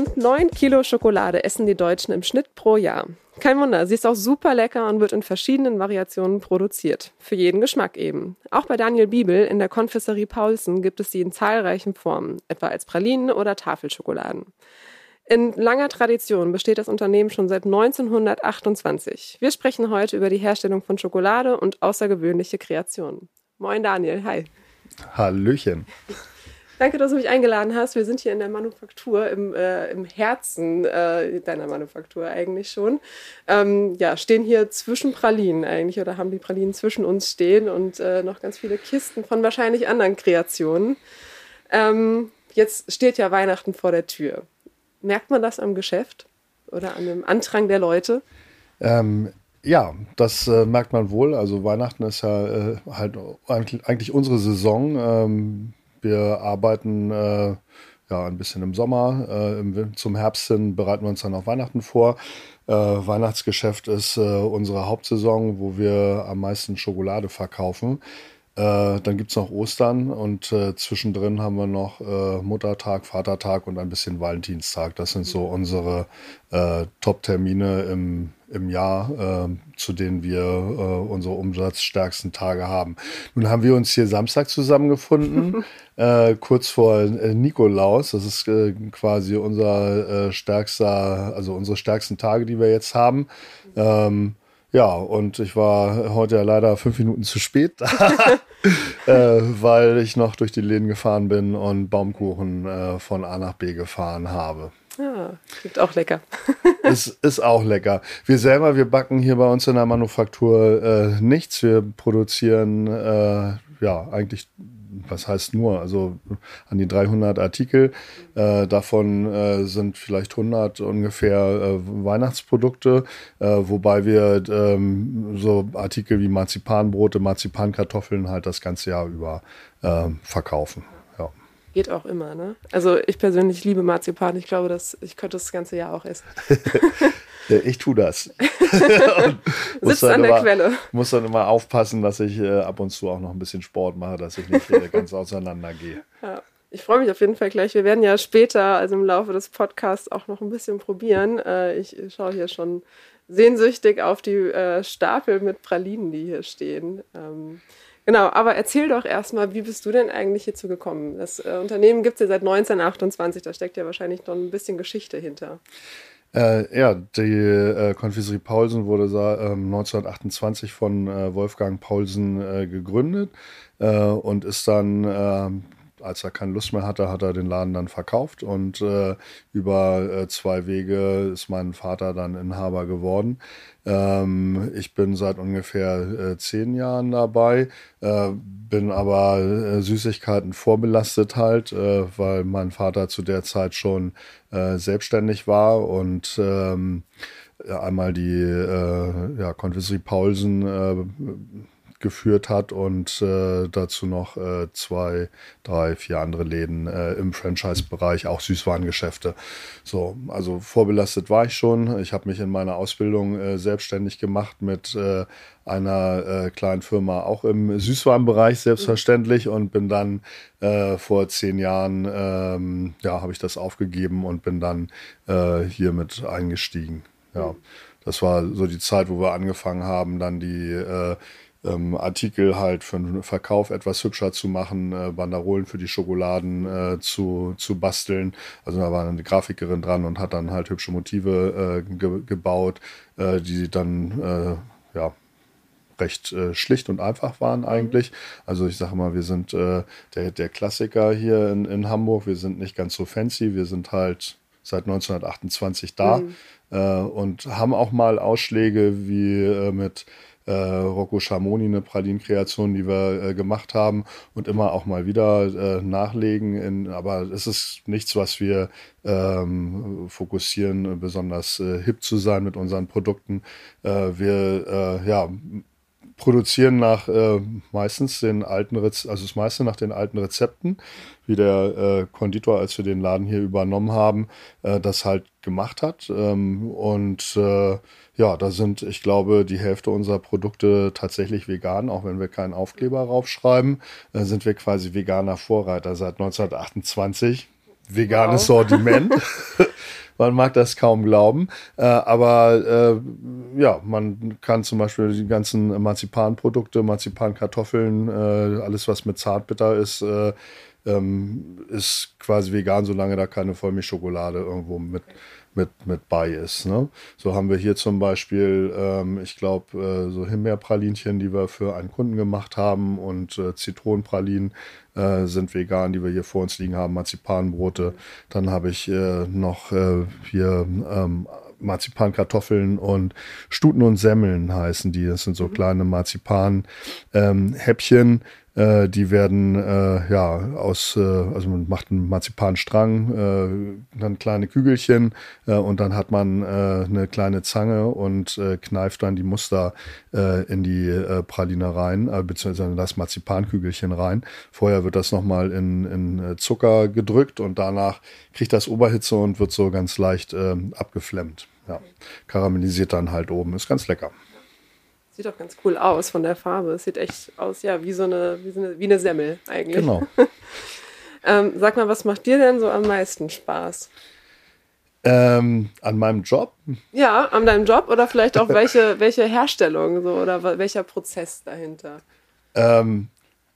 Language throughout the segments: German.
Rund 9 Kilo Schokolade essen die Deutschen im Schnitt pro Jahr. Kein Wunder, sie ist auch super lecker und wird in verschiedenen Variationen produziert. Für jeden Geschmack eben. Auch bei Daniel Biebel in der Konfisserie Paulsen gibt es sie in zahlreichen Formen, etwa als Pralinen oder Tafelschokoladen. In langer Tradition besteht das Unternehmen schon seit 1928. Wir sprechen heute über die Herstellung von Schokolade und außergewöhnliche Kreationen. Moin Daniel, hi. Hallöchen. Danke, dass du mich eingeladen hast. Wir sind hier in der Manufaktur, im, äh, im Herzen äh, deiner Manufaktur eigentlich schon. Ähm, ja, stehen hier zwischen Pralinen eigentlich oder haben die Pralinen zwischen uns stehen und äh, noch ganz viele Kisten von wahrscheinlich anderen Kreationen. Ähm, jetzt steht ja Weihnachten vor der Tür. Merkt man das am Geschäft oder an dem Andrang der Leute? Ähm, ja, das äh, merkt man wohl. Also Weihnachten ist ja äh, halt eigentlich, unsere Saison. Ähm, wir arbeiten äh, ja ein bisschen im Sommer. Äh, im, zum Herbst hin bereiten wir uns dann auf Weihnachten vor. Äh, Weihnachtsgeschäft ist äh, unsere Hauptsaison, wo wir am meisten Schokolade verkaufen. Äh, dann gibt es noch Ostern und äh, zwischendrin haben wir noch Muttertag, Vatertag und ein bisschen Valentinstag. Das sind so unsere Top-Termine im, im Jahr, äh, zu denen wir äh, unsere umsatzstärksten Tage haben. Nun haben wir uns hier Samstag zusammengefunden, kurz vor Nikolaus. Das ist quasi unser stärkster, also unsere stärksten Tage, die wir jetzt haben. Ähm, ja, und ich war heute ja leider fünf Minuten zu spät, äh, weil ich noch durch die Läden gefahren bin und Baumkuchen äh, von A nach B gefahren habe. Ja, klingt auch lecker. es ist auch lecker. Wir selber, wir backen hier bei uns in der Manufaktur äh, nichts. Wir produzieren äh, ja eigentlich was heißt nur, also an die 300 Artikel. Äh, davon äh, sind vielleicht 100 ungefähr äh, Weihnachtsprodukte, äh, wobei wir ähm, so Artikel wie Marzipanbrote, Marzipankartoffeln halt das ganze Jahr über ähm, verkaufen. Geht auch immer, ne? Also ich persönlich liebe Marzipan. Ich glaube, dass ich könnte das ganze Jahr auch essen. ich tue das. Sitzt an der immer, Quelle. Muss dann immer aufpassen, dass ich äh, ab und zu auch noch ein bisschen Sport mache, dass ich nicht äh, ganz auseinander gehe. Ja. Ich freue mich auf jeden Fall gleich. Wir werden ja später, also im Laufe des Podcasts, auch noch ein bisschen probieren. Äh, ich schaue hier schon sehnsüchtig auf die äh, Stapel mit Pralinen, die hier stehen. Ähm, genau, aber erzähl doch erstmal, wie bist du denn eigentlich hierzu gekommen? Das äh, Unternehmen gibt es ja seit 1928, da steckt ja wahrscheinlich noch ein bisschen Geschichte hinter. Äh, ja, die äh, Konfiserie Paulsen wurde äh, 1928 von Wolfgang Paulsen äh, gegründet äh, und ist dann, ähm, als er keine Lust mehr hatte, hat er den Laden dann verkauft und über zwei Wege ist mein Vater dann Inhaber geworden. Ähm, ich bin seit ungefähr zehn Jahren dabei, bin aber Süßigkeiten vorbelastet halt, weil mein Vater zu der Zeit schon äh, selbstständig war und ähm, einmal die äh, ja, Konfiserie Paulsen äh, geführt hat und äh, dazu noch äh, zwei, drei, vier andere Läden äh, im Franchise-Bereich, auch Süßwarengeschäfte. So, also vorbelastet war ich schon. Ich habe mich in meiner Ausbildung äh, selbstständig gemacht mit äh, einer äh, kleinen Firma auch im Süßwarenbereich selbstverständlich und bin dann vor zehn Jahren, ähm, ja, habe ich das aufgegeben und bin dann hier mit eingestiegen. Ja, das war so die Zeit, wo wir angefangen haben, dann die äh, ähm, Artikel halt für den Verkauf etwas hübscher zu machen, äh, Banderolen für die Schokoladen äh, zu, zu basteln. Also da war eine Grafikerin dran und hat dann halt hübsche Motive äh, ge gebaut, äh, die dann äh, ja recht äh, schlicht und einfach waren eigentlich. Also ich sage mal, wir sind der, der Klassiker hier in, in Hamburg. Wir sind nicht ganz so fancy. Wir sind halt seit 1928 da mhm. und haben auch mal Ausschläge wie mit äh, Rocco Schamoni, eine Pralinenkreation, die wir äh, gemacht haben und immer auch mal wieder äh, nachlegen. In, aber es ist nichts, was wir ähm, fokussieren, besonders äh, hip zu sein mit unseren Produkten. Äh, wir äh, ja, produzieren nach äh, meistens den alten Rez also das meiste nach den alten Rezepten, wie der äh, Konditor, als wir den Laden hier übernommen haben, äh, das halt gemacht hat. Ähm, und ja, da sind, ich glaube, die Hälfte unserer Produkte tatsächlich vegan, auch wenn wir keinen Aufkleber raufschreiben, äh, sind wir quasi veganer Vorreiter seit 1928. Veganes wow. Sortiment. Man mag das kaum glauben. Äh, aber äh, ja, man kann zum Beispiel die ganzen Marzipanprodukte, Marzipankartoffeln, äh, alles was mit Zartbitter ist, äh, ähm, ist quasi vegan, solange da keine Vollmilchschokolade irgendwo mit mit, mit bei ist. Ne? So haben wir hier zum Beispiel, ähm, ich glaube, äh, so Himbeerpralinchen, die wir für einen Kunden gemacht haben und äh, Zitronenpralinen äh, sind vegan, die wir hier vor uns liegen haben, Marzipanbrote. Dann habe ich äh, noch äh, hier ähm, Marzipankartoffeln und Stuten und Semmeln heißen die. Das sind so mhm. kleine Marzipan-Häppchen. Ähm, äh, die werden äh, ja aus, äh, also man macht einen Marzipanstrang, äh, dann kleine Kügelchen äh, und dann hat man äh, eine kleine Zange und kneift dann die Muster in die Praline rein, beziehungsweise das Marzipankügelchen rein. Vorher wird das nochmal in, in Zucker gedrückt und danach kriegt das Oberhitze und wird so ganz leicht abgeflemmt. Ja. Karamellisiert dann halt oben. Ist ganz lecker. Sieht doch ganz cool aus von der Farbe. Es sieht echt aus, ja, wie so eine, wie, so eine, wie eine Semmel eigentlich. Genau. ähm, sag mal, was macht dir denn so am meisten Spaß? Ähm, an meinem Job? Ja, an deinem Job oder vielleicht auch welche, welche Herstellung so oder welcher Prozess dahinter? Ähm,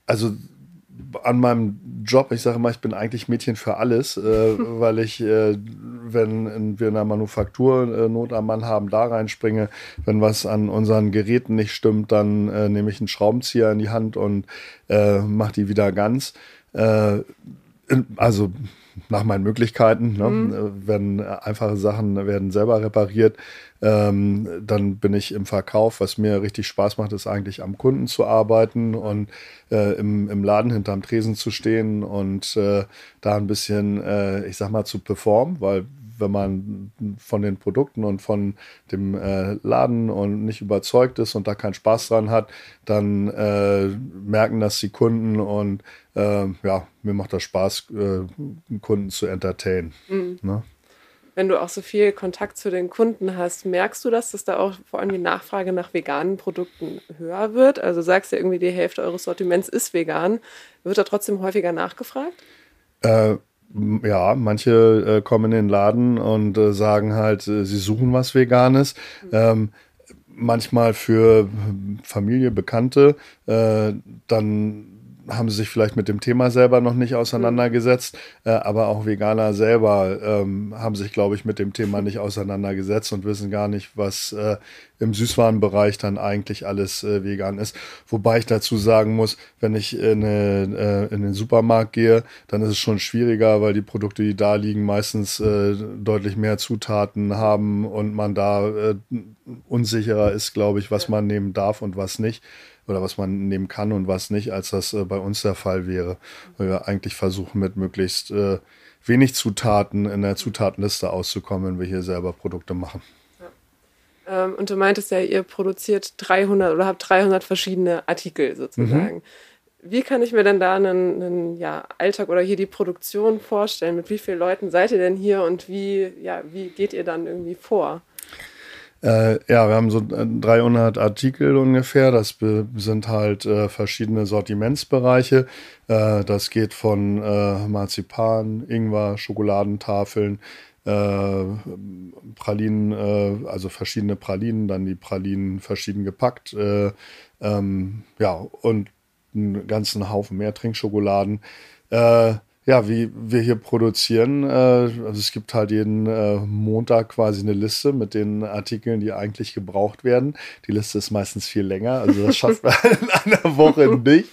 also an meinem Job, ich sage mal, ich bin eigentlich Mädchen für alles, äh, weil ich, äh, wenn wir in der Manufaktur äh, Not am Mann haben, da reinspringe. Wenn was an unseren Geräten nicht stimmt, dann äh, nehme ich einen Schraubenzieher in die Hand und äh, mache die wieder ganz. Äh, also nach meinen Möglichkeiten. Ne? Mhm. Wenn einfache Sachen werden selber repariert, ähm, dann bin ich im Verkauf. Was mir richtig Spaß macht, ist eigentlich am Kunden zu arbeiten und äh, im, im Laden hinterm Tresen zu stehen und äh, da ein bisschen, äh, ich sag mal, zu performen, weil wenn man von den Produkten und von dem äh, Laden und nicht überzeugt ist und da keinen Spaß dran hat, dann äh, merken das die Kunden und äh, ja, mir macht das Spaß, äh, Kunden zu entertainen. Mhm. Ne? Wenn du auch so viel Kontakt zu den Kunden hast, merkst du das, dass da auch vor allem die Nachfrage nach veganen Produkten höher wird? Also sagst du irgendwie, die Hälfte eures Sortiments ist vegan. Wird da trotzdem häufiger nachgefragt? Ja, manche äh, kommen in den Laden und äh, sagen halt, äh, sie suchen was Veganes. Ähm, manchmal für Familie, Bekannte, äh, dann haben sie sich vielleicht mit dem Thema selber noch nicht auseinandergesetzt, äh, aber auch Veganer selber ähm, haben sich, glaube ich, mit dem Thema nicht auseinandergesetzt und wissen gar nicht, was äh, im Süßwarenbereich dann eigentlich alles äh, vegan ist. Wobei ich dazu sagen muss, wenn ich in, eine, äh, in den Supermarkt gehe, dann ist es schon schwieriger, weil die Produkte, die da liegen, meistens äh, deutlich mehr Zutaten haben und man da äh, unsicherer ist, glaube ich, was man nehmen darf und was nicht oder was man nehmen kann und was nicht, als das äh, bei uns der Fall wäre. Weil wir eigentlich versuchen, mit möglichst äh, wenig Zutaten in der Zutatenliste auszukommen, wenn wir hier selber Produkte machen. Ja. Ähm, und du meintest ja, ihr produziert 300 oder habt 300 verschiedene Artikel sozusagen. Mhm. Wie kann ich mir denn da einen, einen ja, Alltag oder hier die Produktion vorstellen? Mit wie vielen Leuten seid ihr denn hier und wie, ja, wie geht ihr dann irgendwie vor? Äh, ja, wir haben so 300 Artikel ungefähr. Das sind halt äh, verschiedene Sortimentsbereiche. Äh, das geht von äh, Marzipan, Ingwer, Schokoladentafeln, äh, Pralinen, äh, also verschiedene Pralinen, dann die Pralinen verschieden gepackt, Ähm, ja, und einen ganzen Haufen mehr Trinkschokoladen. Äh, ja, wie wir hier produzieren. Äh, also es gibt halt jeden äh, Montag quasi eine Liste mit den Artikeln, die eigentlich gebraucht werden. Die Liste ist meistens viel länger, also das schafft man in einer Woche nicht.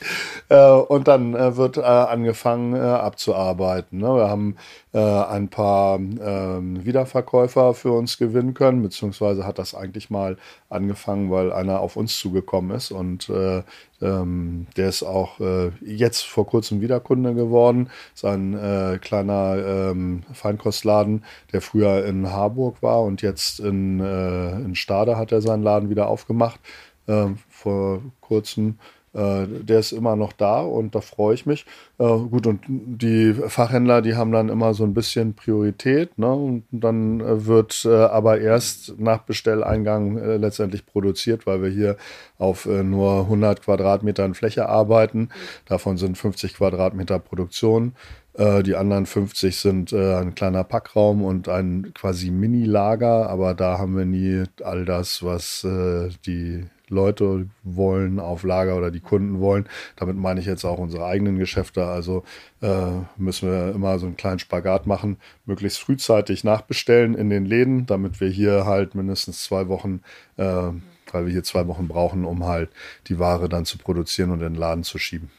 Äh, und dann äh, wird äh, angefangen äh, abzuarbeiten. Ne? Wir haben äh, ein paar äh, Wiederverkäufer für uns gewinnen können, beziehungsweise hat das eigentlich mal angefangen, weil einer auf uns zugekommen ist und äh, ähm, der ist auch äh, jetzt vor kurzem Wiederkunde geworden. Ist ein äh, kleiner ähm, Feinkostladen, der früher in Harburg war und jetzt in, äh, in Stade hat er seinen Laden wieder aufgemacht. Äh, vor kurzem äh, der ist immer noch da und da freue ich mich. Äh, gut, und die Fachhändler, die haben dann immer so ein bisschen Priorität. Ne? Und dann äh, wird äh, aber erst nach Bestelleingang äh, letztendlich produziert, weil wir hier auf äh, nur 100 Quadratmetern Fläche arbeiten. Davon sind 50 Quadratmeter Produktion. Die anderen 50 sind ein kleiner Packraum und ein quasi Mini-Lager, aber da haben wir nie all das, was die Leute wollen auf Lager oder die Kunden wollen. Damit meine ich jetzt auch unsere eigenen Geschäfte. Also äh, müssen wir immer so einen kleinen Spagat machen, möglichst frühzeitig nachbestellen in den Läden, damit wir hier halt mindestens zwei Wochen, äh, weil wir hier zwei Wochen brauchen, um halt die Ware dann zu produzieren und in den Laden zu schieben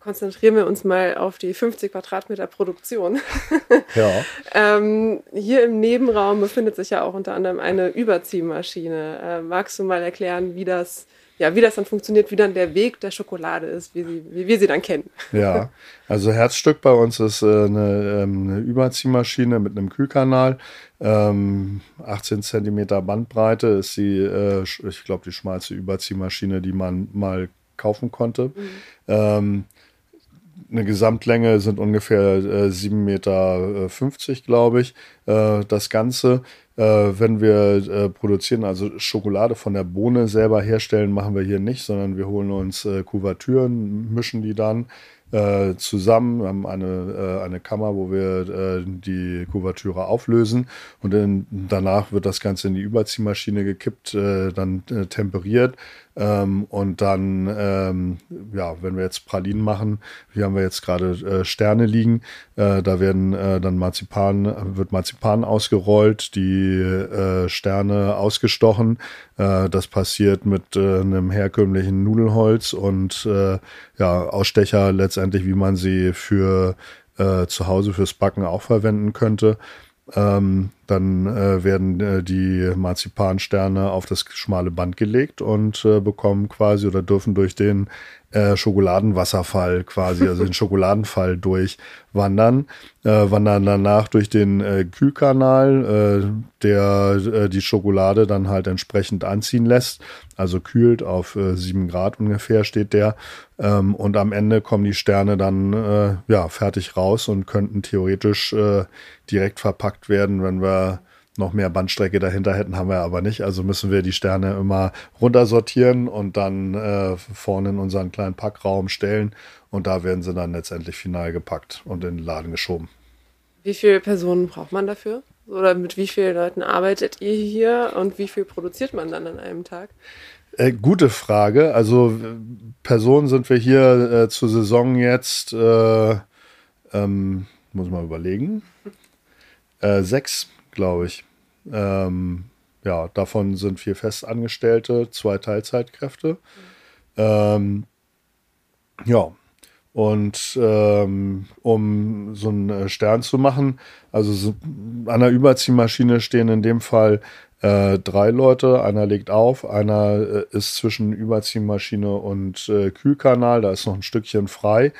konzentrieren wir uns mal auf die 50 Quadratmeter Produktion. ja. ähm, hier im Nebenraum befindet sich ja auch unter anderem eine Überziehmaschine. Äh, magst du mal erklären, wie das, ja, wie das dann funktioniert, wie dann der Weg der Schokolade ist, wie, sie, wie wir sie dann kennen? Ja, also Herzstück bei uns ist äh, eine, ähm, eine, Überziehmaschine mit einem Kühlkanal. Ähm, 18 Zentimeter Bandbreite ist die, äh, ich glaube, die schmalste Überziehmaschine, die man mal kaufen konnte. Mhm. Eine Gesamtlänge sind ungefähr äh, 7,50 Meter, äh, glaube ich. Äh, das Ganze, äh, wenn wir äh, produzieren, also Schokolade von der Bohne selber herstellen, machen wir hier nicht, sondern wir holen uns äh, Kuvertüren, mischen die dann zusammen. Wir haben eine, eine Kammer, wo wir die Kuvertüre auflösen und dann, danach wird das Ganze in die Überziehmaschine gekippt, dann temperiert ähm, und dann, ähm, ja, wenn wir jetzt Pralinen machen, hier haben wir jetzt gerade äh, Sterne liegen, äh, da werden äh, dann Marzipan, wird Marzipan ausgerollt, die äh, Sterne ausgestochen. Äh, das passiert mit äh, einem herkömmlichen Nudelholz und ja, Ausstecher letztendlich, wie man sie für zu Hause fürs Backen auch verwenden könnte. Ähm, dann äh, werden äh, die Marzipansterne auf das schmale Band gelegt und äh, bekommen quasi oder dürfen durch den äh, Schokoladenwasserfall quasi, also den Schokoladenfall durchwandern, äh, wandern danach durch den äh, Kühlkanal, äh, der äh, die Schokolade dann halt entsprechend anziehen lässt, also kühlt auf äh, 7 Grad ungefähr steht der. Ähm, und am Ende kommen die Sterne dann äh, ja fertig raus und könnten theoretisch äh, direkt verpackt werden, wenn wir noch mehr Bandstrecke dahinter hätten, haben wir aber nicht. Also müssen wir die Sterne immer runtersortieren und dann äh, vorne in unseren kleinen Packraum stellen. Und da werden sie dann letztendlich final gepackt und in den Laden geschoben. Wie viele Personen braucht man dafür? Oder mit wie vielen Leuten arbeitet ihr hier und wie viel produziert man dann an einem Tag? Äh, gute Frage. Also Personen sind wir hier äh, zur Saison jetzt, äh, ähm, muss man überlegen, äh, sechs glaube ich. Ähm, ja, davon sind vier Festangestellte, zwei Teilzeitkräfte. Ähm, ja, und ähm, um so einen äh, Stern zu machen, also so, an der Überziehmaschine stehen in dem Fall äh, drei Leute. Einer legt auf, einer äh, ist zwischen Überziehmaschine und äh, Kühlkanal, da ist noch ein Stückchen frei,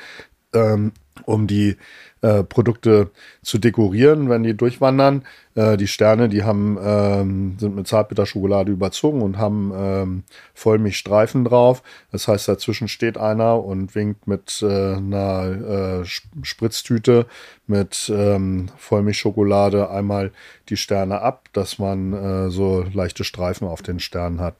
ähm, um die äh, Produkte zu dekorieren, wenn die durchwandern. Äh, die Sterne, die haben, ähm, sind mit Zartbitterschokolade überzogen und haben ähm, Vollmilchstreifen drauf. Das heißt, dazwischen steht einer und winkt mit äh, einer äh, Spritztüte mit ähm, Vollmilchschokolade einmal die Sterne ab, dass man äh, so leichte Streifen auf den Sternen hat.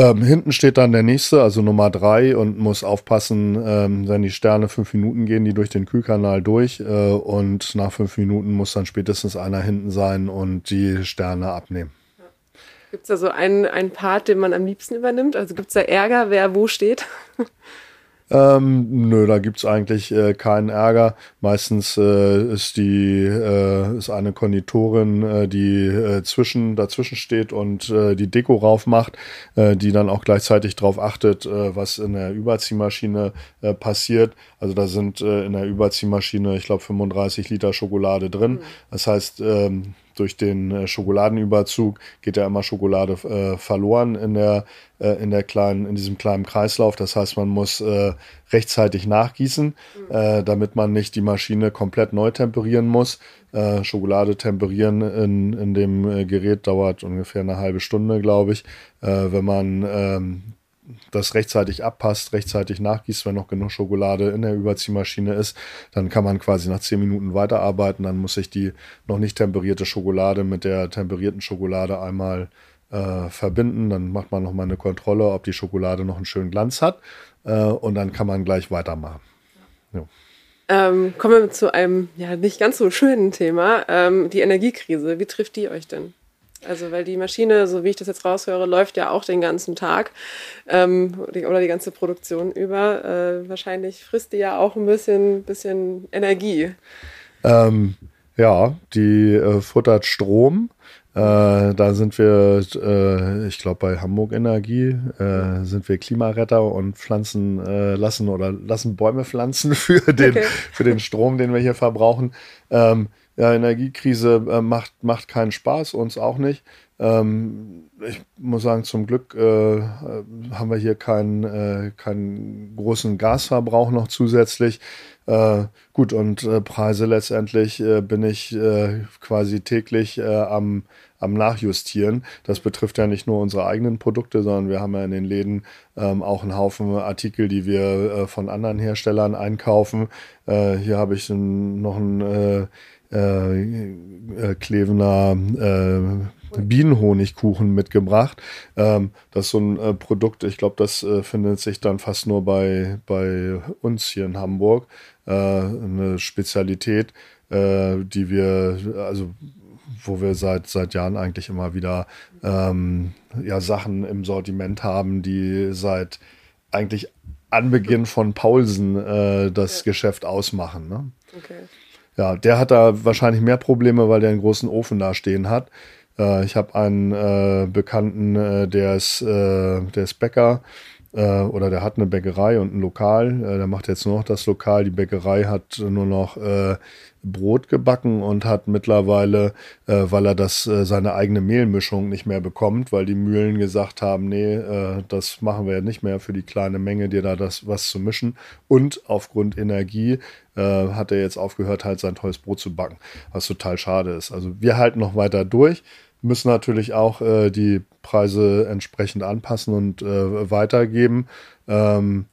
Ähm, hinten steht dann der nächste, also Nummer drei, und muss aufpassen, ähm, wenn die Sterne fünf Minuten gehen, die durch den Kühlkanal durch. Äh, und nach fünf Minuten muss dann spätestens einer hinten sein und die Sterne abnehmen. Gibt es da so einen, einen Part, den man am liebsten übernimmt? Also gibt es da Ärger, wer wo steht? Ähm, nö, da gibt's eigentlich äh, keinen Ärger. Meistens äh, ist die äh, ist eine Konditorin, äh, die äh, zwischen dazwischen steht und äh, die Deko raufmacht, äh, die dann auch gleichzeitig darauf achtet, äh, was in der Überziehmaschine äh, passiert. Also da sind äh, in der Überziehmaschine, ich glaube, 35 Liter Schokolade drin. Mhm. Das heißt, ähm, durch den äh, Schokoladenüberzug geht ja immer Schokolade äh, verloren in der äh, in der kleinen in diesem kleinen Kreislauf. Das heißt, man muss äh, rechtzeitig nachgießen, mhm. äh, damit man nicht die Maschine komplett neu temperieren muss. Äh, Schokolade temperieren in, in dem Gerät dauert ungefähr eine halbe Stunde, glaube ich. Wenn man ähm, das rechtzeitig abpasst, rechtzeitig nachgießt, wenn noch genug Schokolade in der Überziehmaschine ist, dann kann man quasi nach zehn Minuten weiterarbeiten. Dann muss sich die noch nicht temperierte Schokolade mit der temperierten Schokolade einmal äh, verbinden. Dann macht man nochmal eine Kontrolle, ob die Schokolade noch einen schönen Glanz hat. Äh, und dann kann man gleich weitermachen. Ja. Ähm, kommen wir zu einem ja nicht ganz so schönen Thema, ähm, die Energiekrise. Wie trifft die euch denn? Also weil die Maschine, so wie ich das jetzt raushöre, läuft ja auch den ganzen Tag ähm, oder die ganze Produktion über. Äh, wahrscheinlich frisst die ja auch ein bisschen, bisschen Energie. Ähm, ja, die äh, futtert Strom. Äh, da sind wir, äh, ich glaube, bei Hamburg Energie äh, sind wir Klimaretter und pflanzen, äh, lassen oder lassen Bäume pflanzen für den, okay. für den Strom, den wir hier verbrauchen. Ähm, ja, Energiekrise äh, macht, macht keinen Spaß, uns auch nicht. Ähm, ich muss sagen, zum Glück äh, haben wir hier keinen, äh, keinen großen Gasverbrauch noch zusätzlich. Äh, gut, und äh, Preise letztendlich äh, bin ich quasi täglich am, am Nachjustieren. Das betrifft ja nicht nur unsere eigenen Produkte, sondern wir haben ja in den Läden ähm, auch einen Haufen Artikel, die wir von anderen Herstellern einkaufen. hier habe ich noch ein äh, äh, Klevener äh, Bienenhonigkuchen mitgebracht. Ähm, das ist so ein äh, Produkt, ich glaube, das äh, findet sich dann fast nur bei, bei uns hier in Hamburg. Eine Spezialität, die wir, also wo wir seit, seit Jahren eigentlich immer wieder ähm, ja, Sachen im Sortiment haben, die seit eigentlich Anbeginn von Paulsen das ja. Geschäft ausmachen. Ne? Okay. Ja, der hat da wahrscheinlich mehr Probleme, weil der einen großen Ofen da stehen hat. Äh, ich habe einen äh, Bekannten, äh, der, ist, äh, der ist Bäcker äh, oder der hat eine Bäckerei und ein Lokal. Äh, der macht jetzt nur noch das Lokal. Die Bäckerei hat nur noch Brot gebacken und hat mittlerweile, äh, weil er das äh, seine eigene Mehlmischung nicht mehr bekommt, weil die Mühlen gesagt haben, nee, äh, das machen wir nicht mehr für die kleine Menge, dir da das was zu mischen. Und aufgrund Energie äh, hat er jetzt aufgehört, halt sein tolles Brot zu backen, was total schade ist. Also wir halten noch weiter durch, müssen natürlich auch äh, die Preise entsprechend anpassen und äh, weitergeben. Ähm,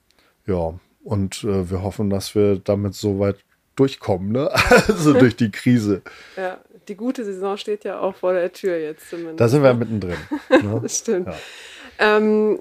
ja, und äh, wir hoffen, dass wir damit soweit durchkommen, ne? Also durch die Krise. Ja, die gute Saison steht ja auch vor der Tür jetzt zumindest. Da sind wir ne? mittendrin. Ne? das stimmt. Ja. Ähm,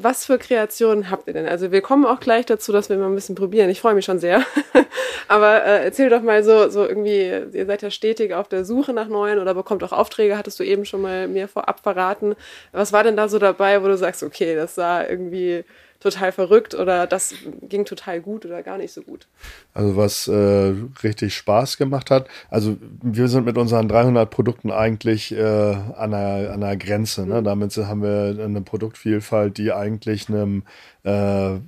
was für Kreationen habt ihr denn? Also wir kommen auch gleich dazu, dass wir mal ein bisschen probieren. Ich freue mich schon sehr. Aber äh, erzähl doch mal so, so irgendwie, ihr seid ja stetig auf der Suche nach neuen oder bekommt auch Aufträge, hattest du eben schon mal mir vorab verraten. Was war denn da so dabei, wo du sagst, okay, das sah irgendwie total verrückt oder das ging total gut oder gar nicht so gut? Also was äh, richtig Spaß gemacht hat, also wir sind mit unseren 300 Produkten eigentlich äh, an, der, an der Grenze. Ne? Mhm. Damit haben wir eine Produktvielfalt, die eigentlich einem äh,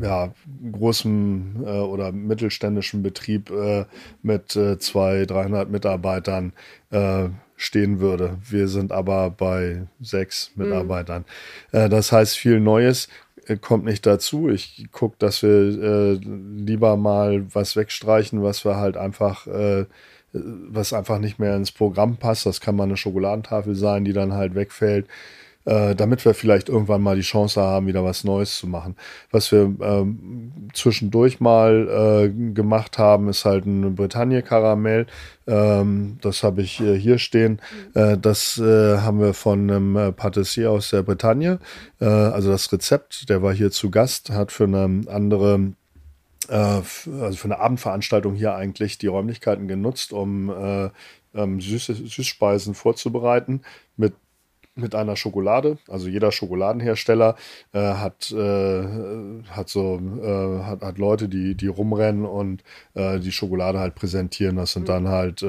ja, großen äh, oder mittelständischen Betrieb äh, mit äh, zwei, 300 Mitarbeitern äh, stehen würde. Wir sind aber bei sechs mhm. Mitarbeitern. Mhm. das heißt viel Neues. Äh, kommt nicht dazu. Ich gucke, dass wir äh, lieber mal was wegstreichen, was wir halt einfach, äh, was einfach nicht mehr ins Programm passt. Das kann mal eine Schokoladentafel sein, die dann halt wegfällt äh, damit wir vielleicht irgendwann mal die Chance haben, wieder was Neues zu machen. Was wir ähm, zwischendurch mal äh, gemacht haben, ist halt ein Bretagne-Karamell. Ähm, das habe ich äh, hier stehen. Äh, das äh, haben wir von einem Patissier aus der Bretagne. Also das Rezept, der war hier zu Gast, hat für eine andere also für eine Abendveranstaltung hier eigentlich die Räumlichkeiten genutzt, um äh, ähm, Süße, Süßspeisen vorzubereiten mit mit einer Schokolade. Also jeder Schokoladenhersteller äh, hat, äh, hat so äh, hat, hat Leute, die, die rumrennen und äh, die Schokolade halt präsentieren. Das sind mhm. dann halt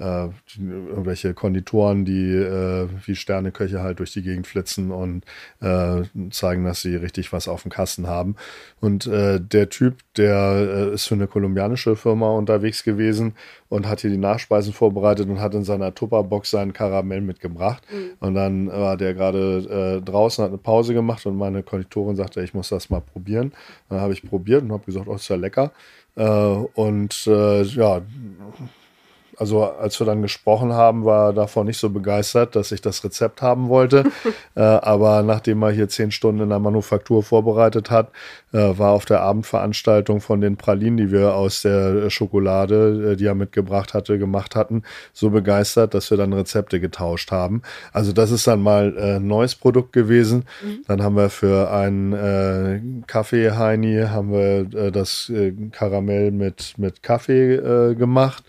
äh, irgendwelche Konditoren, die äh, wie Sterneköche halt durch die Gegend flitzen und äh, zeigen, dass sie richtig was auf dem Kasten haben. Und äh, der Typ, der äh, ist für eine kolumbianische Firma unterwegs gewesen und hat hier die Nachspeisen vorbereitet und hat in seiner Tupperbox seinen Karamell mitgebracht. Mhm. Und dann war der gerade äh, draußen, hat eine Pause gemacht und meine Konditorin sagte, ich muss das mal probieren. Dann habe ich probiert und habe gesagt, oh, ist ja lecker. Äh, und äh, ja, also als wir dann gesprochen haben, war er davon nicht so begeistert, dass ich das Rezept haben wollte. äh, aber nachdem er hier zehn Stunden in der Manufaktur vorbereitet hat, äh, war auf der Abendveranstaltung von den Pralinen, die wir aus der Schokolade, äh, die er mitgebracht hatte, gemacht hatten, so begeistert, dass wir dann Rezepte getauscht haben. Also das ist dann mal ein äh, neues Produkt gewesen. Mhm. Dann haben wir für einen äh, Kaffee Heini haben wir das Karamell mit mit Kaffee gemacht.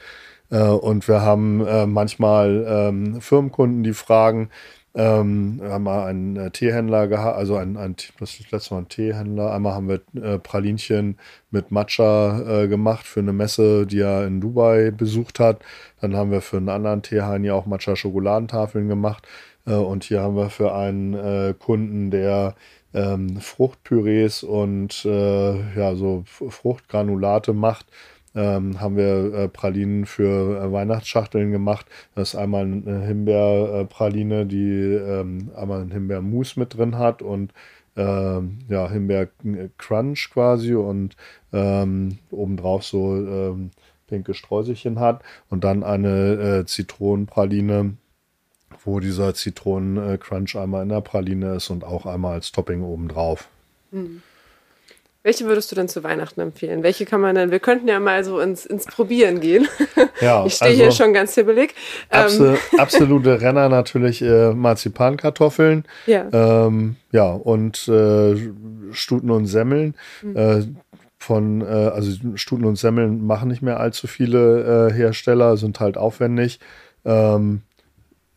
Äh, und wir haben äh, manchmal ähm, Firmenkunden, die fragen, ähm, wir haben mal einen äh, Teehändler gehabt, also ein, ein, das letzte Mal ein Teehändler. Einmal haben wir Pralinchen mit Matcha gemacht für eine Messe, die er in Dubai besucht hat. Dann haben wir für einen anderen Teeheini auch Matcha-Schokoladentafeln gemacht. Und hier haben wir für einen Kunden, der ähm, Fruchtpürees und ja, so Fruchtgranulate macht, ähm, haben wir äh, Pralinen für äh, Weihnachtsschachteln gemacht. Das ist einmal eine Himbeerpraline, die ähm, einmal ein Himbeermus mit drin hat und ähm, ja, Himbeer-Crunch quasi und ähm, obendrauf so ähm, pinke Streuselchen hat und dann eine äh, Zitronenpraline, wo dieser Zitronen-Crunch einmal in der Praline ist und auch einmal als Topping obendrauf. Mhm. Welche würdest du denn zu Weihnachten empfehlen? Welche kann man denn? Wir könnten ja mal so ins, ins Probieren gehen. Ja, ich stehe also hier schon ganz hibbelig. Ähm. Absolute Renner natürlich äh, Marzipankartoffeln. Ja. Ähm, ja, und äh, Stuten und Semmeln. Mhm. Äh, von, äh, also Stuten und Semmeln machen nicht mehr allzu viele äh, Hersteller, sind halt aufwendig. Ähm,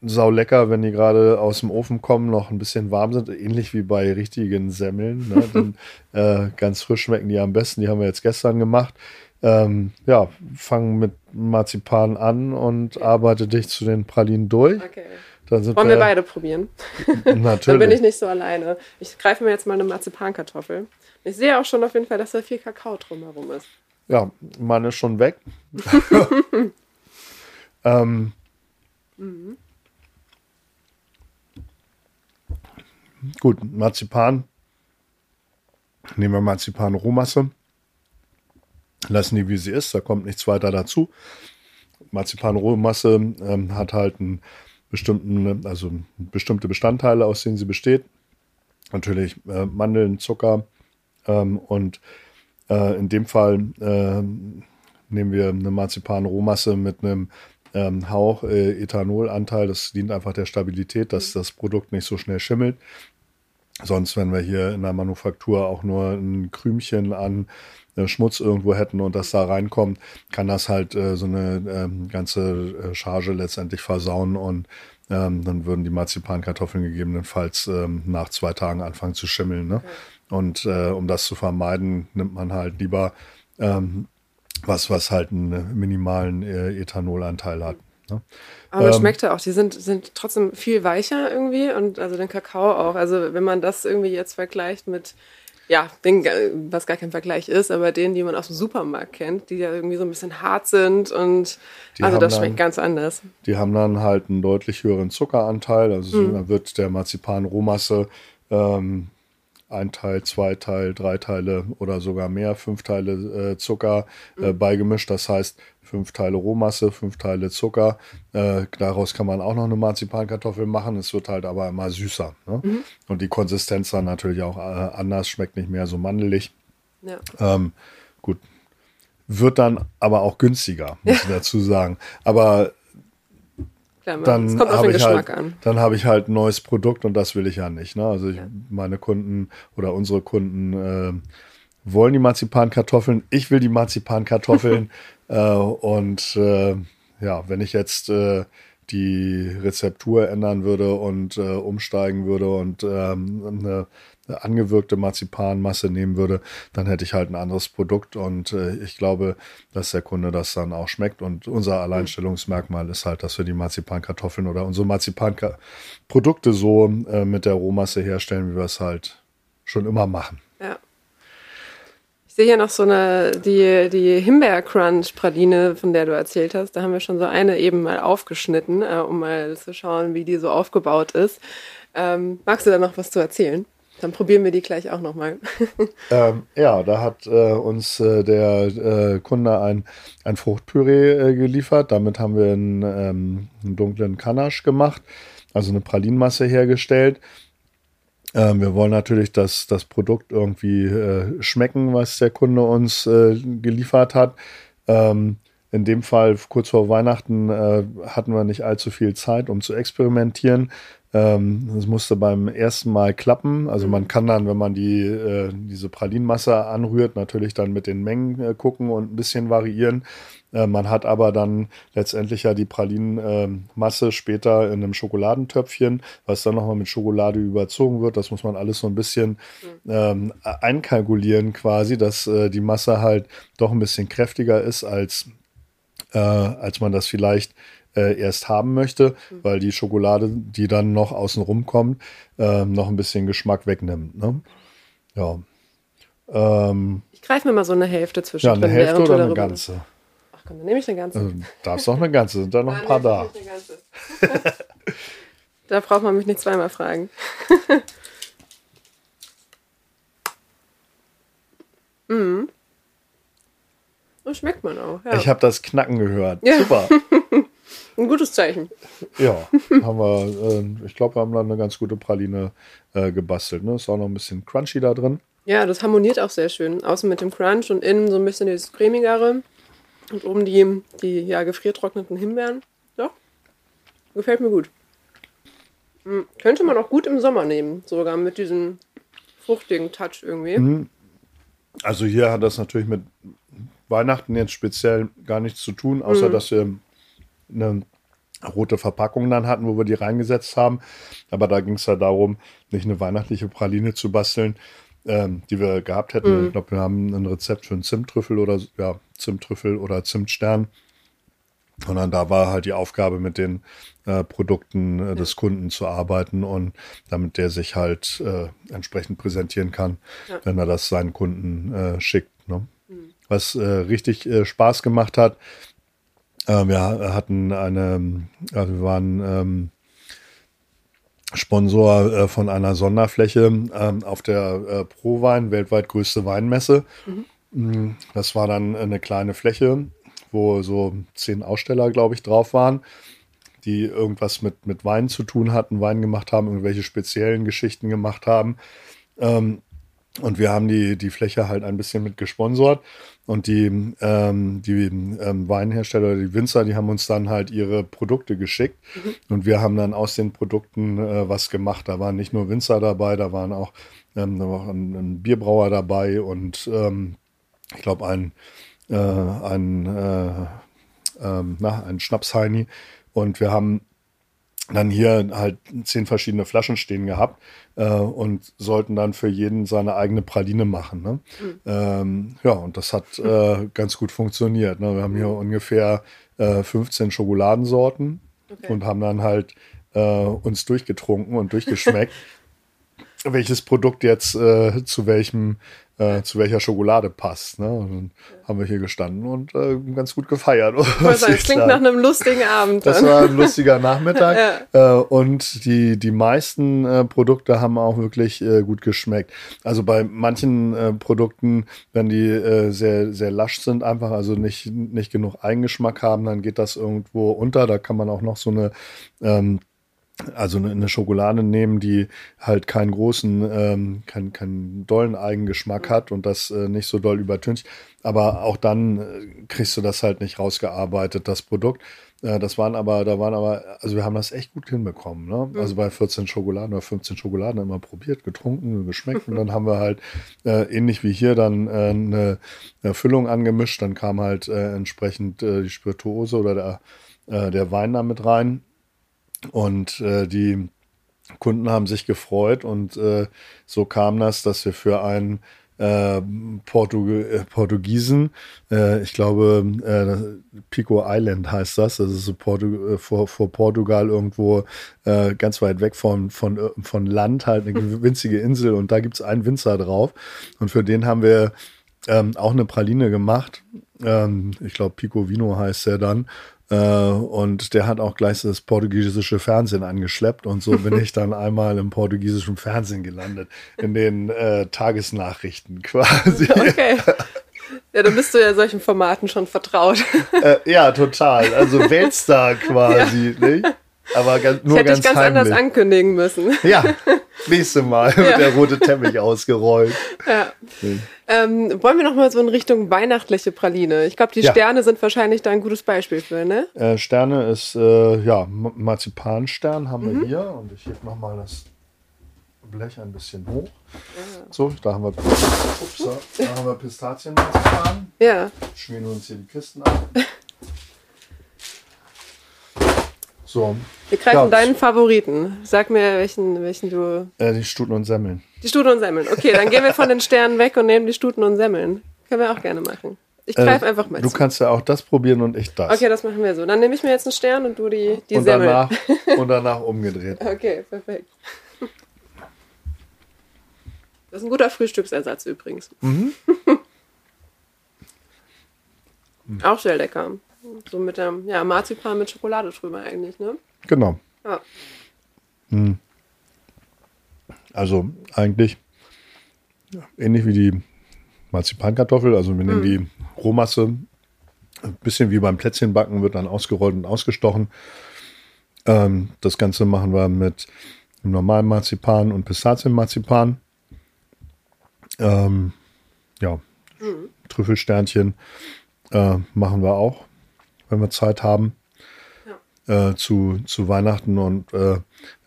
sau lecker, wenn die gerade aus dem Ofen kommen, noch ein bisschen warm sind, ähnlich wie bei richtigen Semmeln. Ne? Dann, äh, ganz frisch schmecken die am besten. Die haben wir jetzt gestern gemacht. Ähm, ja, fangen mit Marzipan an und arbeite dich zu den Pralinen durch. Okay. Dann sind Wollen wir, wir beide probieren? Natürlich. Dann bin ich nicht so alleine. Ich greife mir jetzt mal eine Marzipankartoffel. Ich sehe auch schon auf jeden Fall, dass da viel Kakao drumherum ist. Ja, meine ist schon weg. ähm, mhm. Gut, Marzipan. Nehmen wir Marzipan-Rohmasse. Lassen die, wie sie ist. Da kommt nichts weiter dazu. Marzipan-Rohmasse ähm, hat halt einen bestimmten, also bestimmte Bestandteile, aus denen sie besteht. Natürlich äh, Mandeln, Zucker ähm, und äh, in dem Fall äh, nehmen wir eine Marzipan-Rohmasse mit einem ähm, Hauch äh, Ethanolanteil. Das dient einfach der Stabilität, dass das Produkt nicht so schnell schimmelt. Sonst, wenn wir hier in der Manufaktur auch nur ein Krümchen an äh, Schmutz irgendwo hätten und das da reinkommt, kann das halt äh, so eine ähm, ganze äh, Charge letztendlich versauen und ähm, dann würden die Marzipankartoffeln gegebenenfalls ähm, nach zwei Tagen anfangen zu schimmeln. Ne? Okay. Und äh, um das zu vermeiden, nimmt man halt lieber ähm, was, was halt einen minimalen äh, Ethanolanteil hat. Ne? Aber ähm, schmeckt ja auch, die sind, sind trotzdem viel weicher irgendwie und also den Kakao auch. Also wenn man das irgendwie jetzt vergleicht mit, ja, den, was gar kein Vergleich ist, aber denen, die man aus dem Supermarkt kennt, die ja irgendwie so ein bisschen hart sind und also das schmeckt dann, ganz anders. Die haben dann halt einen deutlich höheren Zuckeranteil, also mhm. da wird der Marzipan-Rohmasse ähm, ein Teil, zwei Teil, drei Teile oder sogar mehr, fünf Teile äh, Zucker äh, mhm. beigemischt. Das heißt, fünf Teile Rohmasse, fünf Teile Zucker. Äh, daraus kann man auch noch eine Marzipankartoffel machen. Es wird halt aber immer süßer. Ne? Mhm. Und die Konsistenz dann natürlich auch äh, anders, schmeckt nicht mehr so mandelig. Ja. Ähm, gut. Wird dann aber auch günstiger, muss ich dazu sagen. Aber Klar, dann habe ich halt, dann habe ich halt ein neues Produkt und das will ich ja nicht. Ne? Also ich, ja. meine Kunden oder unsere Kunden äh, wollen die Marzipankartoffeln. Ich will die Marzipankartoffeln äh, und äh, ja, wenn ich jetzt äh, die Rezeptur ändern würde und äh, umsteigen würde und ähm, eine angewirkte Marzipanmasse nehmen würde, dann hätte ich halt ein anderes Produkt und äh, ich glaube, dass der Kunde das dann auch schmeckt und unser Alleinstellungsmerkmal ist halt, dass wir die Marzipankartoffeln oder unsere Marzipanprodukte so äh, mit der Rohmasse herstellen, wie wir es halt schon immer machen. Ja. Ich sehe hier noch so eine, die, die Himbeer-Crunch-Praline, von der du erzählt hast. Da haben wir schon so eine eben mal aufgeschnitten, äh, um mal zu schauen, wie die so aufgebaut ist. Ähm, magst du da noch was zu erzählen? Dann probieren wir die gleich auch nochmal. ähm, ja, da hat äh, uns äh, der äh, Kunde ein, ein Fruchtpüree äh, geliefert. Damit haben wir einen, ähm, einen dunklen Kanasch gemacht, also eine Pralinenmasse hergestellt. Ähm, wir wollen natürlich das, das Produkt irgendwie äh, schmecken, was der Kunde uns äh, geliefert hat. Ähm, in dem Fall kurz vor Weihnachten äh, hatten wir nicht allzu viel Zeit, um zu experimentieren. Ähm, das musste beim ersten Mal klappen. Also man kann dann, wenn man die, äh, diese Pralinenmasse anrührt, natürlich dann mit den Mengen äh, gucken und ein bisschen variieren. Äh, man hat aber dann letztendlich ja die Pralinenmasse später in einem Schokoladentöpfchen, was dann nochmal mit Schokolade überzogen wird. Das muss man alles so ein bisschen ähm, einkalkulieren quasi, dass äh, die Masse halt doch ein bisschen kräftiger ist als äh, als man das vielleicht äh, erst haben möchte, mhm. weil die Schokolade, die dann noch außen rum kommt, äh, noch ein bisschen Geschmack wegnimmt. Ne? Ja. Ähm, ich greife mir mal so eine Hälfte zwischen. Ja, eine Hälfte oder eine ganze. Ach komm, dann nehme ich eine ganze. Also, darfst auch eine ganze, sind da noch ein paar da. da braucht man mich nicht zweimal fragen. mhm. Das schmeckt man auch. Ja. Ich habe das Knacken gehört. Ja. Super. Ein gutes Zeichen. Ja, haben wir, äh, ich glaube, wir haben da eine ganz gute Praline äh, gebastelt. Ne? Ist auch noch ein bisschen crunchy da drin. Ja, das harmoniert auch sehr schön. Außen mit dem Crunch und innen so ein bisschen dieses cremigere. Und oben die, die ja, gefriertrockneten Himbeeren. Ja, gefällt mir gut. Hm, könnte man auch gut im Sommer nehmen, sogar mit diesem fruchtigen Touch irgendwie. Mhm. Also hier hat das natürlich mit Weihnachten jetzt speziell gar nichts zu tun, außer mhm. dass wir eine rote Verpackung dann hatten, wo wir die reingesetzt haben. Aber da ging es ja darum, nicht eine weihnachtliche Praline zu basteln, ähm, die wir gehabt hätten. Mhm. Ich glaube, wir haben ein Rezept für einen Zimttrüffel oder ja, Zimttrüffel oder Zimtstern. Und dann da war halt die Aufgabe, mit den äh, Produkten äh, des Kunden zu arbeiten und damit der sich halt äh, entsprechend präsentieren kann, ja. wenn er das seinen Kunden äh, schickt. Ne? Mhm. Was äh, richtig äh, Spaß gemacht hat, äh, wir hatten eine, also wir waren ähm, Sponsor äh, von einer Sonderfläche ähm, auf der äh, ProWein, weltweit größte Weinmesse. Mhm. Mm, das war dann eine kleine Fläche, wo so zehn Aussteller, glaube ich, drauf waren, die irgendwas mit, mit Wein zu tun hatten, Wein gemacht haben, irgendwelche speziellen Geschichten gemacht haben. Ähm, und wir haben die, die Fläche halt ein bisschen mit gesponsert. Und die, ähm, die ähm, Weinhersteller oder die Winzer, die haben uns dann halt ihre Produkte geschickt. Mhm. Und wir haben dann aus den Produkten äh, was gemacht. Da waren nicht nur Winzer dabei, da waren auch, ähm, da war ein, ein, Bierbrauer dabei und ähm, ich glaube ein, äh, ein, äh, ähm, na, ein Schnapsheini. Und wir haben dann hier halt zehn verschiedene Flaschen stehen gehabt äh, und sollten dann für jeden seine eigene Praline machen. Ne? Mhm. Ähm, ja, und das hat äh, ganz gut funktioniert. Ne? Wir haben hier ungefähr äh, 15 Schokoladensorten okay. und haben dann halt äh, uns durchgetrunken und durchgeschmeckt, welches Produkt jetzt äh, zu welchem äh, zu welcher Schokolade passt. Ne? Und dann haben wir hier gestanden und äh, ganz gut gefeiert. Das klingt sagen. nach einem lustigen Abend. Dann. Das war ein lustiger Nachmittag. ja. äh, und die, die meisten äh, Produkte haben auch wirklich äh, gut geschmeckt. Also bei manchen äh, Produkten, wenn die äh, sehr, sehr lasch sind, einfach also nicht, nicht genug Eigengeschmack haben, dann geht das irgendwo unter. Da kann man auch noch so eine ähm, also eine Schokolade nehmen, die halt keinen großen, ähm, keinen, keinen dollen Eigengeschmack hat und das äh, nicht so doll übertüncht. Aber auch dann äh, kriegst du das halt nicht rausgearbeitet, das Produkt. Äh, das waren aber, da waren aber, also wir haben das echt gut hinbekommen. Ne? Mhm. Also bei 14 Schokoladen oder 15 Schokoladen immer probiert, getrunken, geschmeckt und dann haben wir halt äh, ähnlich wie hier dann äh, eine, eine Füllung angemischt. Dann kam halt äh, entsprechend äh, die Spirituose oder der, äh, der Wein da mit rein Und äh, die Kunden haben sich gefreut und äh, so kam das, dass wir für einen äh, Portug äh, Portugiesen, äh, ich glaube äh, Pico Island heißt das, das ist so Portu vor, vor Portugal irgendwo ganz weit weg von, von, von Land, halt eine winzige Insel und da gibt es einen Winzer drauf. Und für den haben wir ähm, auch eine Praline gemacht. Ähm, ich glaube Pico Vino heißt er dann und der hat auch gleich das portugiesische Fernsehen angeschleppt. Und so bin ich dann einmal im portugiesischen Fernsehen gelandet, in den äh, Tagesnachrichten quasi. Okay. Ja, dann bist du ja solchen Formaten schon vertraut. Äh, ja, total. Also Weltstar quasi, ja. nicht? Aber ganz, nur hätte ganz ich ganz heimlich. anders ankündigen müssen. Ja, nächste Mal ja. wird der rote Teppich ausgerollt. Ja. Ähm, wollen wir noch mal so in Richtung weihnachtliche Praline? Ich glaube, die Ja. Sterne sind wahrscheinlich da ein gutes Beispiel für, ne? Äh, Sterne ist, äh, ja, Marzipanstern haben Mhm. wir hier. Und ich hebe nochmal das Blech ein bisschen hoch. So, da haben wir, upsa, da haben wir Pistazienmarzipan. Ja. Schmieren uns hier die Kisten ab. So, Wir greifen Ja. deinen Favoriten. Sag mir, welchen, welchen du. äh, die Stuten und Semmeln. Die Stuten und Semmeln. Okay, dann gehen wir von den Sternen weg und nehmen die Stuten und Semmeln. Können wir auch gerne machen. Ich Äh, greife einfach mal Du zu. kannst ja auch das probieren und ich das. Okay, das machen wir so. Dann nehme ich mir jetzt einen Stern und du die, die und, Semmel. danach, und danach umgedreht. Okay, perfekt. Das ist ein guter Frühstücksersatz übrigens. Mhm. Auch sehr lecker. So mit dem ja, Marzipan mit Schokolade drüber eigentlich, ne? Genau. Ja. Also eigentlich ähnlich wie die Marzipankartoffel. Also wir nehmen die Rohmasse, ein bisschen wie beim Plätzchenbacken, wird dann ausgerollt und ausgestochen. Ähm, das Ganze machen wir mit dem normalen Marzipan und Pistazienmarzipan. Ähm, ja, Trüffelsternchen äh, machen wir auch, wenn wir Zeit haben äh, zu, zu Weihnachten. Und äh,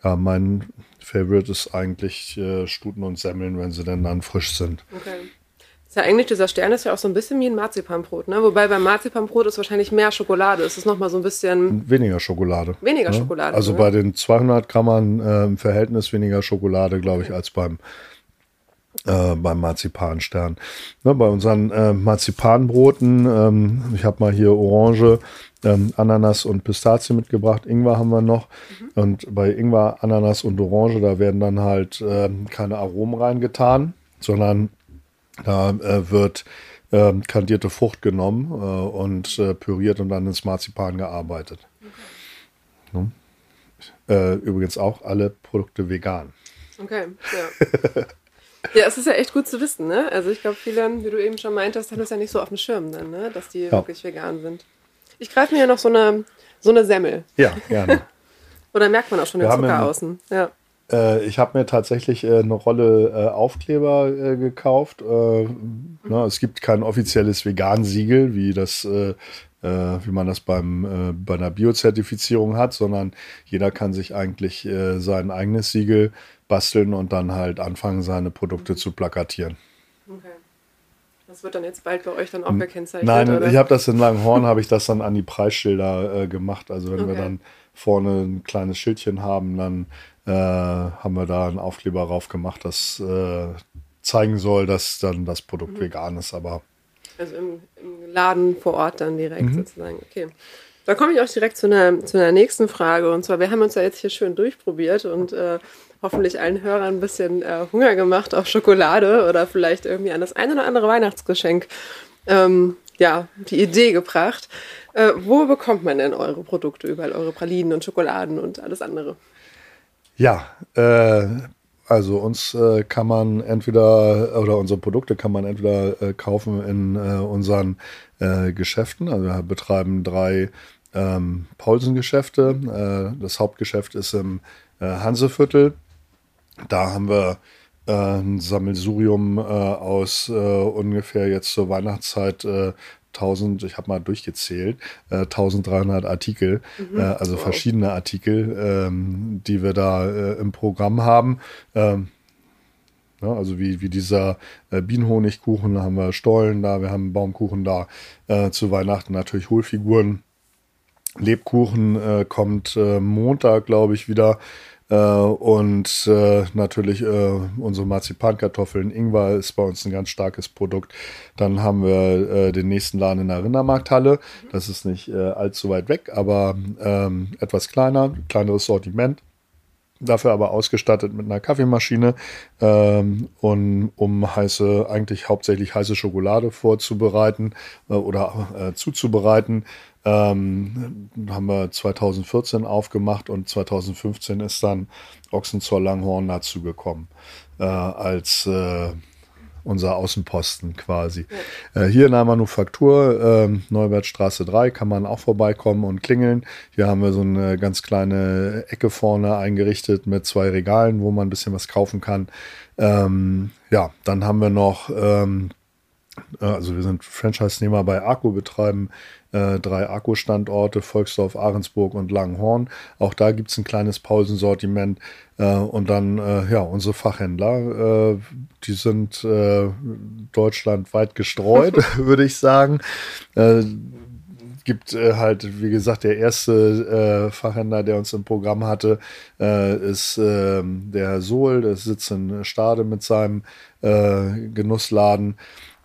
ja, mein Favorite ist eigentlich äh, Stuten und Semmeln, wenn sie denn dann frisch sind. Okay. Ist ja eigentlich, dieser Stern ist ja auch so ein bisschen wie ein Marzipanbrot, ne? Wobei beim Marzipanbrot ist wahrscheinlich mehr Schokolade. Es ist nochmal so ein bisschen. Weniger Schokolade. Weniger ne? Schokolade, Also ne? bei den 200 Grammern äh, im Verhältnis weniger Schokolade, glaube ich, als beim, äh, beim Marzipanstern. Ne, bei unseren äh, Marzipanbroten, ähm, ich habe mal hier Orange, ähm, Ananas und Pistazie mitgebracht. Ingwer haben wir noch. Mhm. Und bei Ingwer, Ananas und Orange, da werden dann halt ähm, keine Aromen reingetan, sondern da äh, wird ähm, kandierte Frucht genommen äh, und äh, püriert und dann ins Marzipan gearbeitet. Ne? Äh, übrigens auch alle Produkte vegan. Okay, ja. Ja, es ist ja echt gut zu wissen, ne? Also ich glaube, viele, wie du eben schon meintest, haben das ja nicht so auf dem Schirm dann, ne? Dass die wirklich vegan sind. Ich greife mir ja noch so eine, so eine Semmel. Ja, gerne. Oder merkt man auch schon den Wir haben Zucker außen. Ja. äh, ich habe mir tatsächlich äh, eine Rolle äh, Aufkleber gekauft. Na, es gibt kein offizielles Vegan-Siegel, wie das äh, wie man das beim, äh, bei einer Biozertifizierung hat, sondern jeder kann sich eigentlich äh, sein eigenes Siegel basteln und dann halt anfangen, seine Produkte zu plakatieren. Okay. Das wird dann jetzt bald bei euch dann auch gekennzeichnet, Nein, oder? ich habe das in Langenhorn, habe ich das dann an die Preisschilder äh, gemacht. Also wenn wir Okay. dann vorne ein kleines Schildchen haben, dann äh, haben wir da einen Aufkleber drauf gemacht, das äh, zeigen soll, dass dann das Produkt Mhm. vegan ist. Aber Also im, im Laden vor Ort dann direkt Mhm. sozusagen. Okay. Da komme ich auch direkt zu einer, zu einer nächsten Frage. Und zwar, wir haben uns ja jetzt hier schön durchprobiert und äh, hoffentlich allen Hörern ein bisschen äh, Hunger gemacht auf Schokolade oder vielleicht irgendwie an das ein oder andere Weihnachtsgeschenk ähm, ja, die Idee gebracht. Äh, wo bekommt man denn eure Produkte überall, eure Pralinen und Schokoladen und alles andere? ja, äh, also uns äh, kann man entweder oder unsere Produkte kann man entweder äh, kaufen in äh, unseren äh, Geschäften. Also wir betreiben drei ähm, Paulsen-Geschäfte. Äh, das Hauptgeschäft ist im äh, Hanseviertel. Da haben wir äh, ein Sammelsurium äh, aus äh, ungefähr jetzt zur Weihnachtszeit äh, 1000, ich habe mal durchgezählt, äh, 1300 Artikel, äh, also verschiedene Artikel, ähm, die wir da äh, im Programm haben. Ähm, ja, also wie, wie dieser äh, Bienenhonigkuchen, da haben wir Stollen da, wir haben Baumkuchen da, äh, zu Weihnachten natürlich Hohlfiguren Lebkuchen äh, kommt äh, Montag, glaube ich, wieder. Äh, und äh, natürlich äh, unsere Marzipankartoffeln. Ingwer ist bei uns ein ganz starkes Produkt. Dann haben wir äh, den nächsten Laden in der Rindermarkthalle. Das ist nicht äh, allzu weit weg, aber ähm, etwas kleiner, kleineres Sortiment. Dafür aber ausgestattet mit einer Kaffeemaschine ähm, und um heiße, eigentlich hauptsächlich heiße Schokolade vorzubereiten äh, oder zuzubereiten. Ähm, haben wir 2014 aufgemacht und 2015 ist dann Ochsenzor Langhorn dazu gekommen äh, als äh, unser Außenposten quasi. Ja. Äh, hier in der Manufaktur, äh, Neuwertstraße 3, kann man auch vorbeikommen und klingeln. Hier haben wir so eine ganz kleine Ecke vorne eingerichtet mit zwei Regalen, wo man ein bisschen was kaufen kann. Ähm, ja, dann haben wir noch, ähm, äh, also wir sind Franchise-Nehmer bei Akku, betreiben äh, drei Akkustandorte, Volksdorf, Ahrensburg und Langenhorn. Auch da gibt es ein kleines Pausensortiment. Äh, und dann, äh, ja, unsere Fachhändler, äh, die sind äh, deutschlandweit gestreut, würde ich sagen gibt äh, halt, wie gesagt, der erste äh, Fachhändler, der uns im Programm hatte, äh, ist äh, der Herr Sohl, der sitzt in Stade mit seinem Genussladen.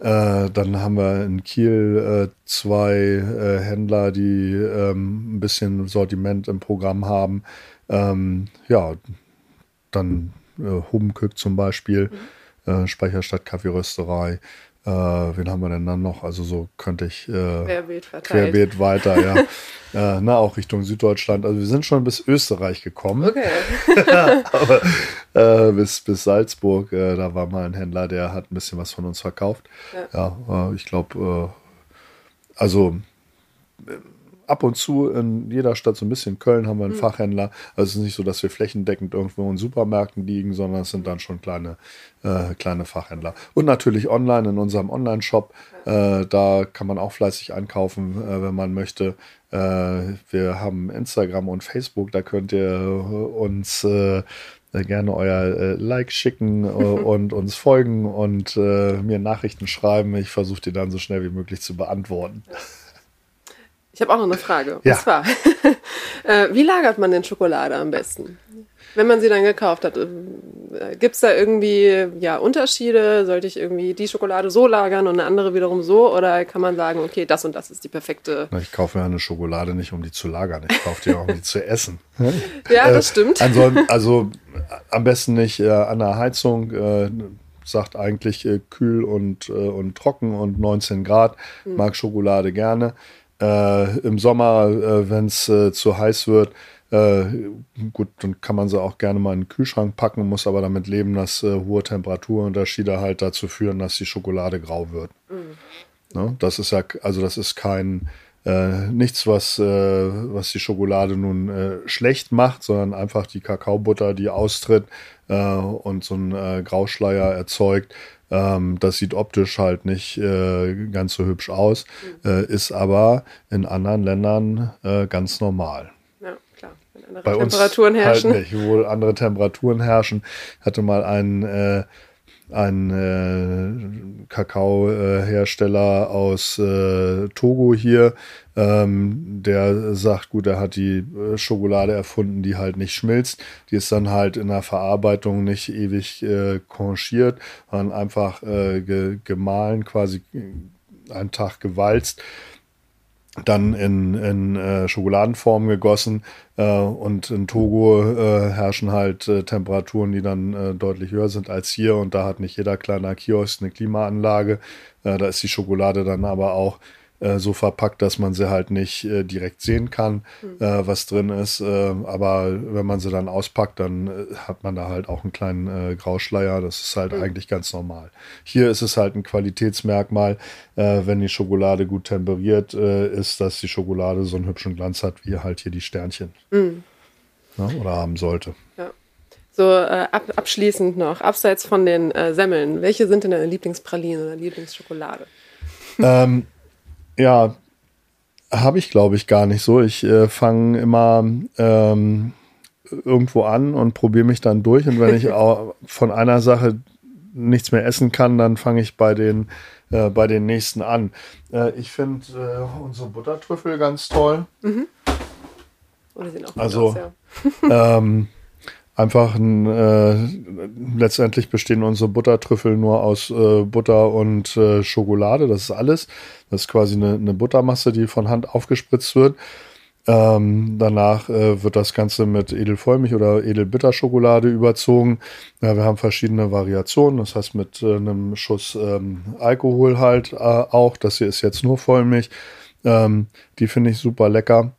Äh, dann haben wir in Kiel äh, zwei äh, Händler, die ähm, ein bisschen Sortiment im Programm haben. Ähm, ja, dann äh, Humkück zum Beispiel, mhm. Speicherstadt Kaffeerösterei. Äh, wen haben wir denn dann noch? Also so könnte ich äh, querbeet, querbeet weiter, ja. äh, na, auch Richtung Süddeutschland. Also wir sind schon bis Österreich gekommen. Okay. Aber äh, bis, bis Salzburg, äh, da war mal ein Händler, der hat ein bisschen was von uns verkauft. Ja, ja äh, ich glaube, also ab und zu in jeder Stadt so ein bisschen. Köln haben wir einen mhm. Fachhändler. Also es ist nicht so, dass wir flächendeckend irgendwo in Supermärkten liegen, sondern es sind dann schon kleine, äh, kleine Fachhändler. Und natürlich online in unserem Online-Shop. Äh, da kann man auch fleißig einkaufen, äh, wenn man möchte. Äh, wir haben Instagram und Facebook. Da könnt ihr uns äh, gerne euer äh, Like schicken und uns folgen und mir Nachrichten schreiben. Ich versuche die dann so schnell wie möglich zu beantworten. Ich habe auch noch eine Frage. Ja. Und zwar, äh, wie lagert man denn Schokolade am besten? Wenn man sie dann gekauft hat, äh, gibt es da irgendwie ja, Unterschiede? Sollte ich irgendwie die Schokolade so lagern und eine andere wiederum so? Oder kann man sagen, okay, das und das ist die perfekte. Ich kaufe mir eine Schokolade nicht, um die zu lagern. Ich kaufe die auch, um die zu essen. ja, das stimmt. Also, also am besten nicht äh, an der Heizung. Äh, sagt eigentlich äh, kühl und, äh, und trocken und 19 Grad. Hm. Mag Schokolade gerne. Äh, Im Sommer, äh, wenn es äh, zu heiß wird, äh, gut, dann kann man sie auch gerne mal in den Kühlschrank packen, muss aber damit leben, dass äh, hohe Temperaturunterschiede halt dazu führen, dass die Schokolade grau wird. Mhm. Ne? Das ist ja, also das ist kein äh, nichts, was, was die Schokolade nun schlecht macht, sondern einfach die Kakaobutter, die austritt und so einen Grauschleier erzeugt, ähm, das sieht optisch halt nicht äh, ganz so hübsch aus, mhm. äh, ist aber in anderen Ländern äh, ganz normal. Ja, klar. Wenn andere Bei Temperaturen uns herrschen. Halt nicht, wohl andere Temperaturen herrschen. Ich hatte mal einen äh, ein äh, Kakaohersteller aus äh, Togo hier, ähm, der sagt, gut, er hat die äh, Schokolade erfunden, die halt nicht schmilzt. Die ist dann halt in der Verarbeitung nicht ewig äh, konchiert, sondern einfach äh, ge gemahlen, quasi einen Tag gewalzt dann in, in äh, Schokoladenform gegossen äh, und in Togo äh, herrschen halt äh, Temperaturen, die dann äh, deutlich höher sind als hier und da hat nicht jeder kleine Kiosk eine Klimaanlage. Äh, da ist die Schokolade dann aber auch äh, so verpackt, dass man sie halt nicht äh, direkt sehen kann, mhm. was drin ist. Äh, aber wenn man sie dann auspackt, dann äh, hat man da halt auch einen kleinen Grauschleier. Das ist halt mhm. eigentlich ganz normal. Hier ist es halt ein Qualitätsmerkmal, wenn die Schokolade gut temperiert ist, dass die Schokolade so einen hübschen Glanz hat, wie halt hier die Sternchen. Mhm. Ja, oder haben sollte. Ja. So äh, ab, abschließend noch, abseits von den äh, Semmeln, welche sind denn deine Lieblingspralinen oder Lieblingsschokolade? ähm, ja, habe ich, glaube ich, gar nicht so. Ich äh, fange immer ähm, irgendwo an und probiere mich dann durch. Und wenn ich auch von einer Sache nichts mehr essen kann, dann fange ich bei den, äh, bei den nächsten an. Äh, ich finde äh, unsere Buttertrüffel ganz toll. Mhm. Oder sehen auch gut Also, aus, ja. ähm, einfach ein, äh, letztendlich bestehen unsere Buttertrüffel nur aus äh, Butter und äh, Schokolade. Das ist alles. Das ist quasi eine, eine Buttermasse, die von Hand aufgespritzt wird. Ähm, danach äh, wird das Ganze mit Edelvollmilch oder Edelbitterschokolade überzogen. Ja, wir haben verschiedene Variationen, das heißt mit äh, einem Schuss ähm, Alkohol halt äh, auch. Das hier ist jetzt nur Vollmilch. Ähm, die finde ich super lecker.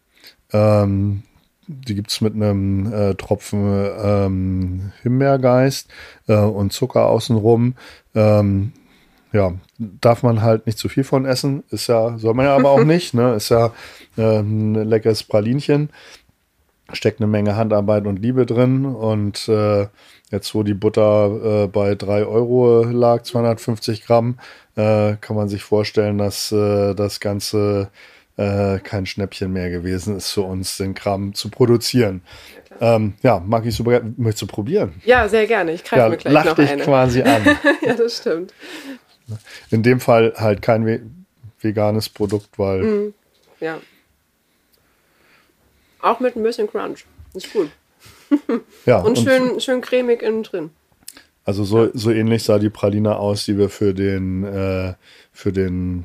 Ähm, die gibt's mit einem äh, Tropfen ähm, Himbeergeist äh, und Zucker außenrum. Ähm, ja, darf man halt nicht zu viel von essen. Ist ja, soll man ja aber auch nicht. Ne? Ist ja äh, ein leckeres Pralinchen. Steckt eine Menge Handarbeit und Liebe drin. Und äh, jetzt, wo die Butter äh, bei drei Euro lag, 250 Gramm, äh, kann man sich vorstellen, dass das Ganze äh, kein Schnäppchen mehr gewesen ist für uns, den Kram zu produzieren. Ähm, ja, mag ich super gerne. Möchtest du probieren? Ja, sehr gerne. Ich greife Ja, mir gleich lach noch dich eine. quasi an. ja, das stimmt. In dem Fall halt kein ve veganes Produkt, weil Mhm. Ja. Auch mit ein bisschen Crunch. Ist gut. ja Und, schön, schön cremig innen drin. also so, so ähnlich sah die Praline aus, die wir für den äh, für den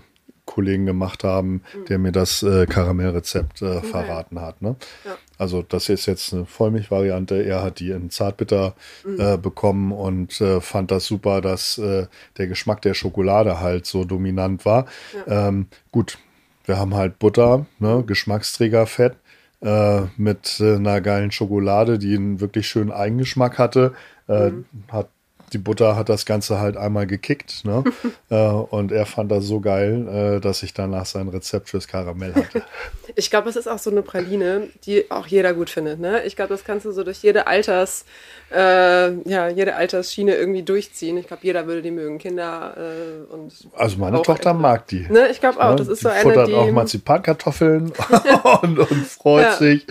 Kollegen gemacht haben, der mir das äh, Karamellrezept äh, verraten hat. Ne? Ja. Also das ist jetzt eine Vollmilchvariante. Er hat die in Zartbitter äh, bekommen und äh, fand das super, dass äh, der Geschmack der Schokolade halt so dominant war. Ähm, gut, wir haben halt Butter, ne, Geschmacksträger Fett äh, mit äh, einer geilen Schokolade, die einen wirklich schönen Eigengeschmack hatte. Äh, hat die Butter hat das Ganze halt einmal gekickt, ne? äh, und er fand das so geil, äh, dass ich danach sein Rezept fürs Karamell hatte. Ich glaube, es ist auch so eine Praline, die auch jeder gut findet. Ne? Ich glaube, das kannst du so durch jede Alters, äh, ja, jede Altersschiene irgendwie durchziehen. Ich glaube, jeder würde die mögen. Kinder äh, und Also meine Tochter Ältere. mag die. Ne, ich glaube auch. Ne? Das ist die so eine, futtert die. auch Marzipankartoffeln und, und freut Ja. sich.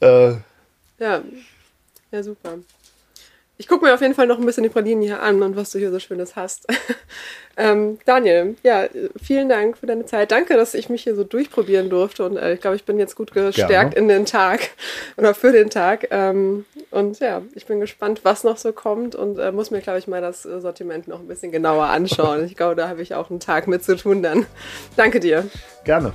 Äh, Ja, ja, super. Ich gucke mir auf jeden Fall noch ein bisschen die Pralinen hier an und was du hier so Schönes hast. ähm, Daniel, ja, vielen Dank für deine Zeit. Danke, dass ich mich hier so durchprobieren durfte und äh, ich glaube, ich bin jetzt gut gestärkt Gerne. in den Tag oder für den Tag. Ähm, und ja, ich bin gespannt, was noch so kommt und äh, muss mir, glaube ich, mal das äh, Sortiment noch ein bisschen genauer anschauen. Ich glaube, da habe ich auch einen Tag mit zu tun dann. Danke dir. gerne.